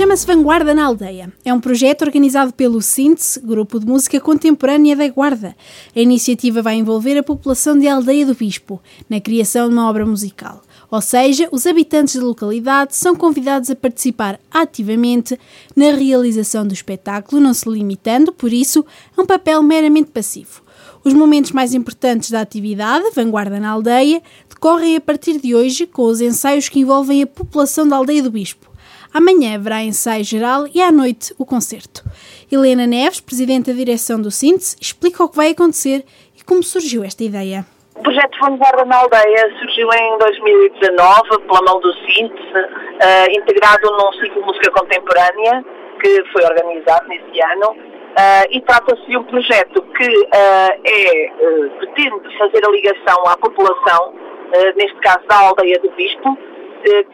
chama-se Vanguarda na Aldeia. É um projeto organizado pelo Síntese, Grupo de Música Contemporânea da Guarda. A iniciativa vai envolver a população de Aldeia do Bispo na criação de uma obra musical. Ou seja, os habitantes da localidade são convidados a participar ativamente na realização do espetáculo, não se limitando, por isso, a um papel meramente passivo. Os momentos mais importantes da atividade, Vanguarda na Aldeia, decorrem a partir de hoje com os ensaios que envolvem a população da Aldeia do Bispo. Amanhã haverá ensaio geral e à noite o concerto. Helena Neves, presidente da direção do Síntese, explica o que vai acontecer e como surgiu esta ideia. O projeto Vanguarda na Aldeia surgiu em 2019 pela mão do Síntese, uh, integrado num ciclo de música contemporânea que foi organizado nesse ano uh, e trata-se de um projeto que uh, é, pretende fazer a ligação à população, neste caso da aldeia do Bispo,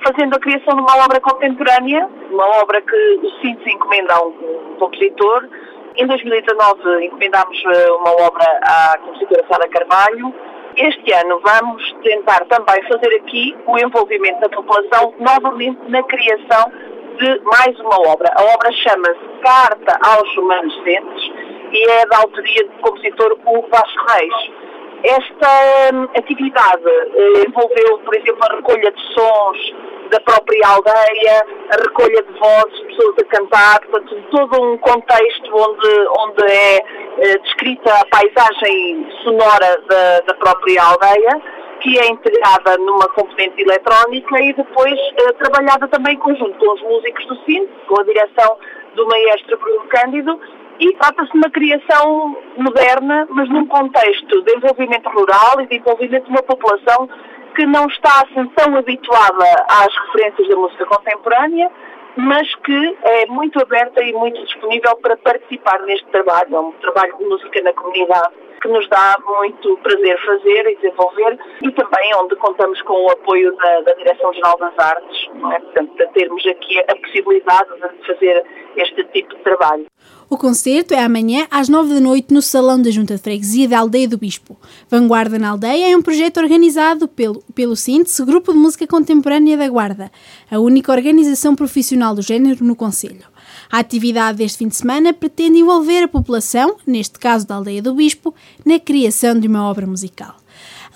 fazendo a criação de uma obra contemporânea, uma obra que o Síntese encomenda a um, compositor. Em 2019 encomendámos uma obra à compositora Sara Carvalho este ano vamos tentar também fazer aqui o envolvimento da população novamente na criação de mais uma obra. A obra chama-se Carta aos Remanescentes e é da autoria do compositor Hugo Vasco Reis. Esta hum, atividade eh, envolveu, por exemplo, a recolha de sons da própria aldeia, a recolha de vozes, pessoas a cantar, portanto, todo um contexto onde, onde é eh, descrita a paisagem sonora da, da, própria aldeia, que é integrada numa componente eletrónica e depois eh, trabalhada também em conjunto com os músicos do Cine, com a direção do maestro Bruno Cândido, e trata-se de uma criação moderna, mas num contexto de desenvolvimento rural e de envolvimento de uma população que não está assim tão habituada às referências da música contemporânea, mas que é muito aberta e muito disponível para participar neste trabalho, é um trabalho de música na comunidade que nos dá muito prazer fazer e desenvolver e também onde contamos com o apoio da, da Direção-Geral das Artes, não é? portanto, para termos aqui a possibilidade de fazer este tipo de trabalho. O concerto é amanhã às nove da noite no Salão da Junta de Freguesia da Aldeia do Bispo. Vanguarda na Aldeia é um projeto organizado pelo, pelo Síntese, Grupo de Música Contemporânea da Guarda, a única organização profissional do género no Conselho. A atividade deste fim de semana pretende envolver a população, neste caso da Aldeia do Bispo, na criação de uma obra musical.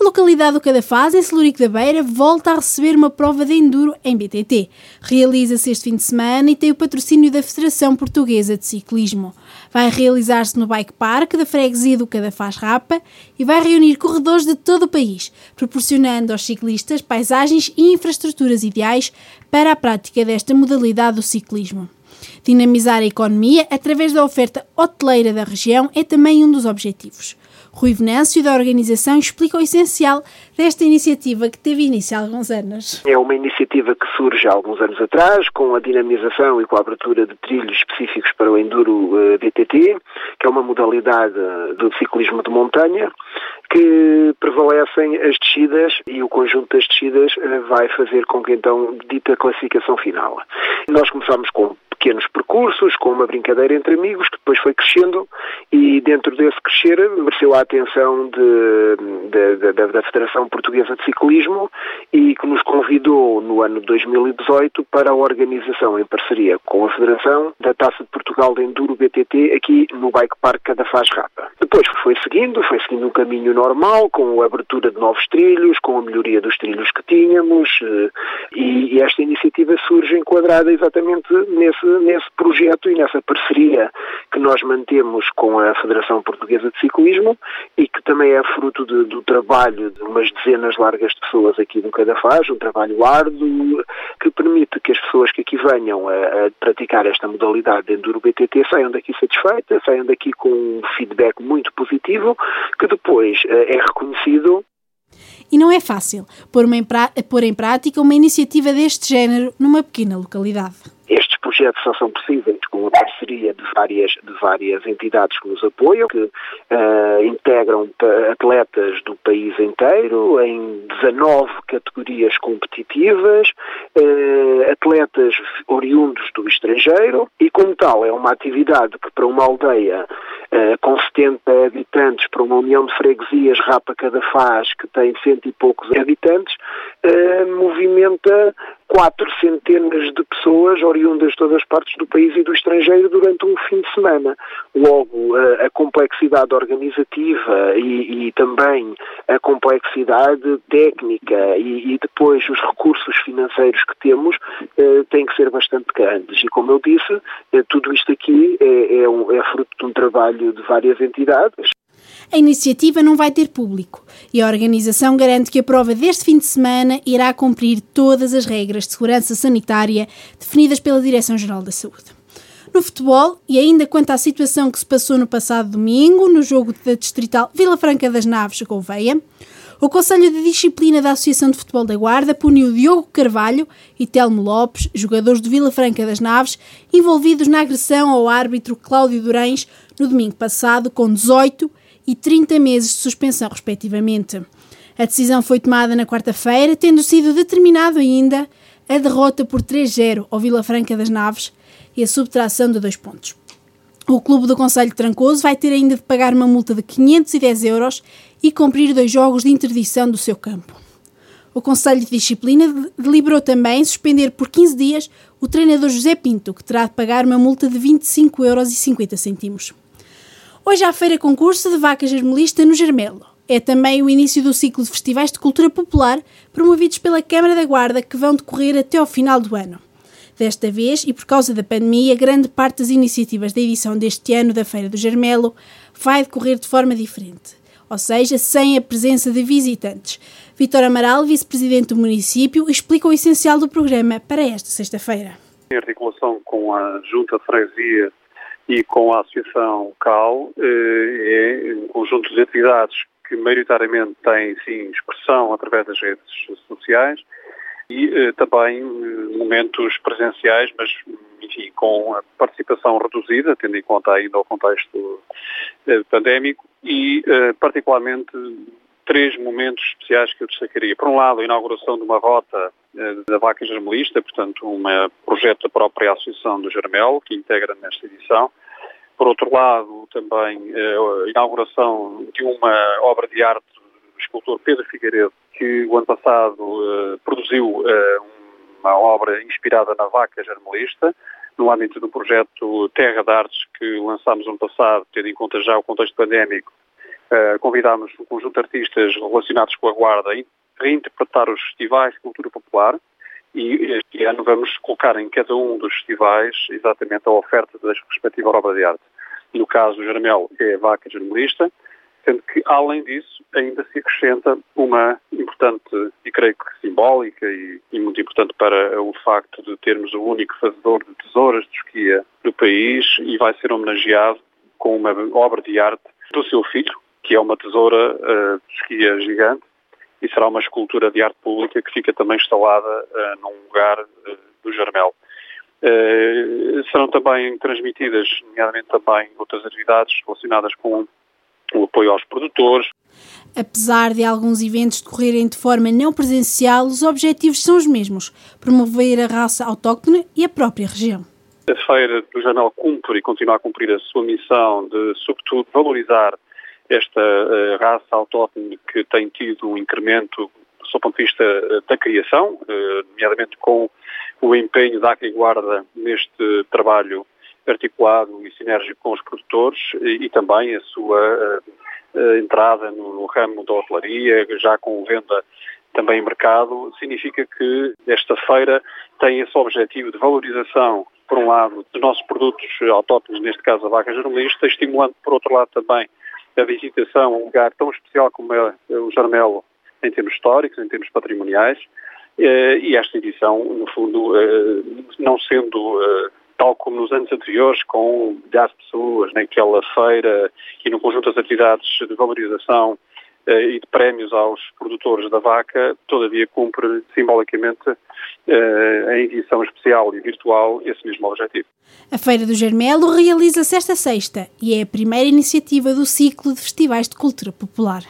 A localidade do Cadafaz, em Celurico da Beira, volta a receber uma prova de enduro em BTT. Realiza-se este fim de semana e tem o patrocínio da Federação Portuguesa de Ciclismo. Vai realizar-se no Bike Park da freguesia do Cadafaz Rapa e vai reunir corredores de todo o país, proporcionando aos ciclistas paisagens e infraestruturas ideais para a prática desta modalidade do ciclismo. Dinamizar a economia através da oferta hoteleira da região é também um dos objetivos. Rui Venâncio, da organização, explica o essencial desta iniciativa que teve início há alguns anos. É uma iniciativa que surge há alguns anos atrás, com a dinamização e com a abertura de trilhos específicos para o Enduro BTT, eh, que é uma modalidade do ciclismo de montanha, que prevalecem as descidas e o conjunto das descidas eh, vai fazer com que então dita classificação final. Nós começamos com pequenos percursos, com uma brincadeira entre amigos, que depois foi crescendo e dentro desse crescer mereceu a atenção de, de, de, da Federação Portuguesa de Ciclismo e que nos convidou no ano de 2018 para a organização em parceria com a Federação da Taça de Portugal de Enduro BTT aqui no Bike Park Cadafaz Rapa. Depois foi seguindo, foi seguindo um caminho normal, com a abertura de novos trilhos, com a melhoria dos trilhos que tínhamos eh, e, e esta iniciativa surge enquadrada exatamente nesse nesse projeto e nessa parceria que nós mantemos com a Federação Portuguesa de Ciclismo e que também é fruto de, do trabalho de umas dezenas largas de pessoas aqui no Cadafaz, um trabalho árduo que permite que as pessoas que aqui venham a, a praticar esta modalidade de Enduro BTT saiam daqui satisfeitas, saiam daqui com um feedback muito positivo que depois eh, é reconhecido e não é fácil pôr, uma, pôr em prática uma iniciativa deste género numa pequena localidade. Projetos só são possíveis com a parceria de várias, de várias entidades que nos apoiam, que uh, integram atletas do país inteiro, em 19 categorias competitivas, uh, atletas oriundos do estrangeiro, e como tal é uma atividade que para uma aldeia uh, com 70 habitantes, para uma união de freguesias, Rapa Cada Faz, que tem cento e poucos habitantes, movimenta quatro centenas de pessoas oriundas de todas as partes do país e do estrangeiro durante um fim de semana. Logo, a, complexidade organizativa e, e, também a complexidade técnica e, e, depois os recursos financeiros que temos eh, têm que ser bastante grandes. E como eu disse, eh, tudo isto aqui é, é, um, é fruto de um trabalho de várias entidades. A iniciativa não vai ter público e a organização garante que a prova deste fim de semana irá cumprir todas as regras de segurança sanitária definidas pela Direção-Geral da Saúde. No futebol, e ainda quanto à situação que se passou no passado domingo, no jogo da Distrital Vila Franca das Naves Gouveia, o Conselho de Disciplina da Associação de Futebol da Guarda puniu Diogo Carvalho e Telmo Lopes, jogadores do Vila Franca das Naves, envolvidos na agressão ao árbitro Cláudio Durães no domingo passado, com 18 e 30 meses de suspensão, respectivamente. A decisão foi tomada na quarta-feira, tendo sido determinado ainda a derrota por 3-0 ao Vila Franca das Naves e a subtração de dois pontos. O clube do Conselho de Trancoso vai ter ainda de pagar uma multa de 510 euros e cumprir dois jogos de interdição do seu campo. O Conselho de Disciplina deliberou também suspender por 15 dias o treinador José Pinto, que terá de pagar uma multa de 25,50 euros. Hoje há a Feira Concurso de Vaca Germelista no Germelo. É também o início do ciclo de festivais de cultura popular promovidos pela Câmara da Guarda que vão decorrer até ao final do ano. Desta vez, e por causa da pandemia, grande parte das iniciativas da edição deste ano da Feira do Germelo vai decorrer de forma diferente, ou seja, sem a presença de visitantes. Vitor Amaral, vice-presidente do município, explica o essencial do programa para esta sexta-feira. Em articulação com a Junta de Freguesia e com a Associação CAL eh, é um conjunto de atividades que maioritariamente têm sim expressão através das redes sociais e eh, também eh, momentos presenciais, mas enfim, com a participação reduzida, tendo em conta ainda o contexto pandémico e particularmente três momentos especiais que eu destacaria. Por um lado, a inauguração de uma rota da Vaca Germelista, portanto, um projeto da própria Associação do Germel, que integra nesta edição. Por outro lado, também eh, a inauguração de uma obra de arte do escultor Pedro Figueiredo, que o ano passado produziu uma obra inspirada na vaca germelista, no âmbito do projeto Terra de Artes, que lançámos ano passado, tendo em conta já o contexto pandémico, uh, convidámos um conjunto de artistas relacionados com a Guarda reinterpretar os festivais de cultura popular, e este ano vamos colocar em cada um dos festivais exatamente a oferta da respectiva obra de arte. No caso do Jarmel é a vaca jornalista, sendo que, além disso, ainda se acrescenta uma importante, e creio que simbólica e, e, muito importante para o facto de termos o único fazedor de tesouras de esquia do país e vai ser homenageado com uma obra de arte do seu filho, que é uma tesoura uh, de esquia gigante, e será uma escultura de arte pública que fica também instalada uh, num lugar uh, do Jarmel. Uh, serão também transmitidas, nomeadamente também outras atividades relacionadas com o apoio aos produtores. Apesar de alguns eventos decorrerem de forma não presencial, os objetivos são os mesmos: promover a raça autóctone e a própria região. A Feira do Janel cumpre e continua a cumprir a sua missão de, sobretudo, valorizar esta uh, raça autóctone que tem tido um incremento do seu ponto de vista uh, da criação, uh, nomeadamente com o empenho da Guarda neste trabalho articulado e sinérgico com os produtores e, e também a sua entrada no, no, ramo da hotelaria, já com venda também em mercado, significa que esta feira tem esse objetivo de valorização, por um lado, dos nossos produtos autóctones, neste caso a vaca jornalista, estimulando, por outro lado, também a visitação a um lugar tão especial como é o Jarmelo em termos históricos, em termos patrimoniais, eh, e esta edição, no fundo, eh, não sendo eh, tal como nos anos anteriores, com milhares de pessoas naquela feira e no conjunto das atividades de valorização e de prémios aos produtores da vaca, todavia cumpre simbolicamente em edição especial e virtual esse mesmo objetivo. A Feira do Germelo realiza-se esta sexta e é a primeira iniciativa do ciclo de festivais de cultura popular.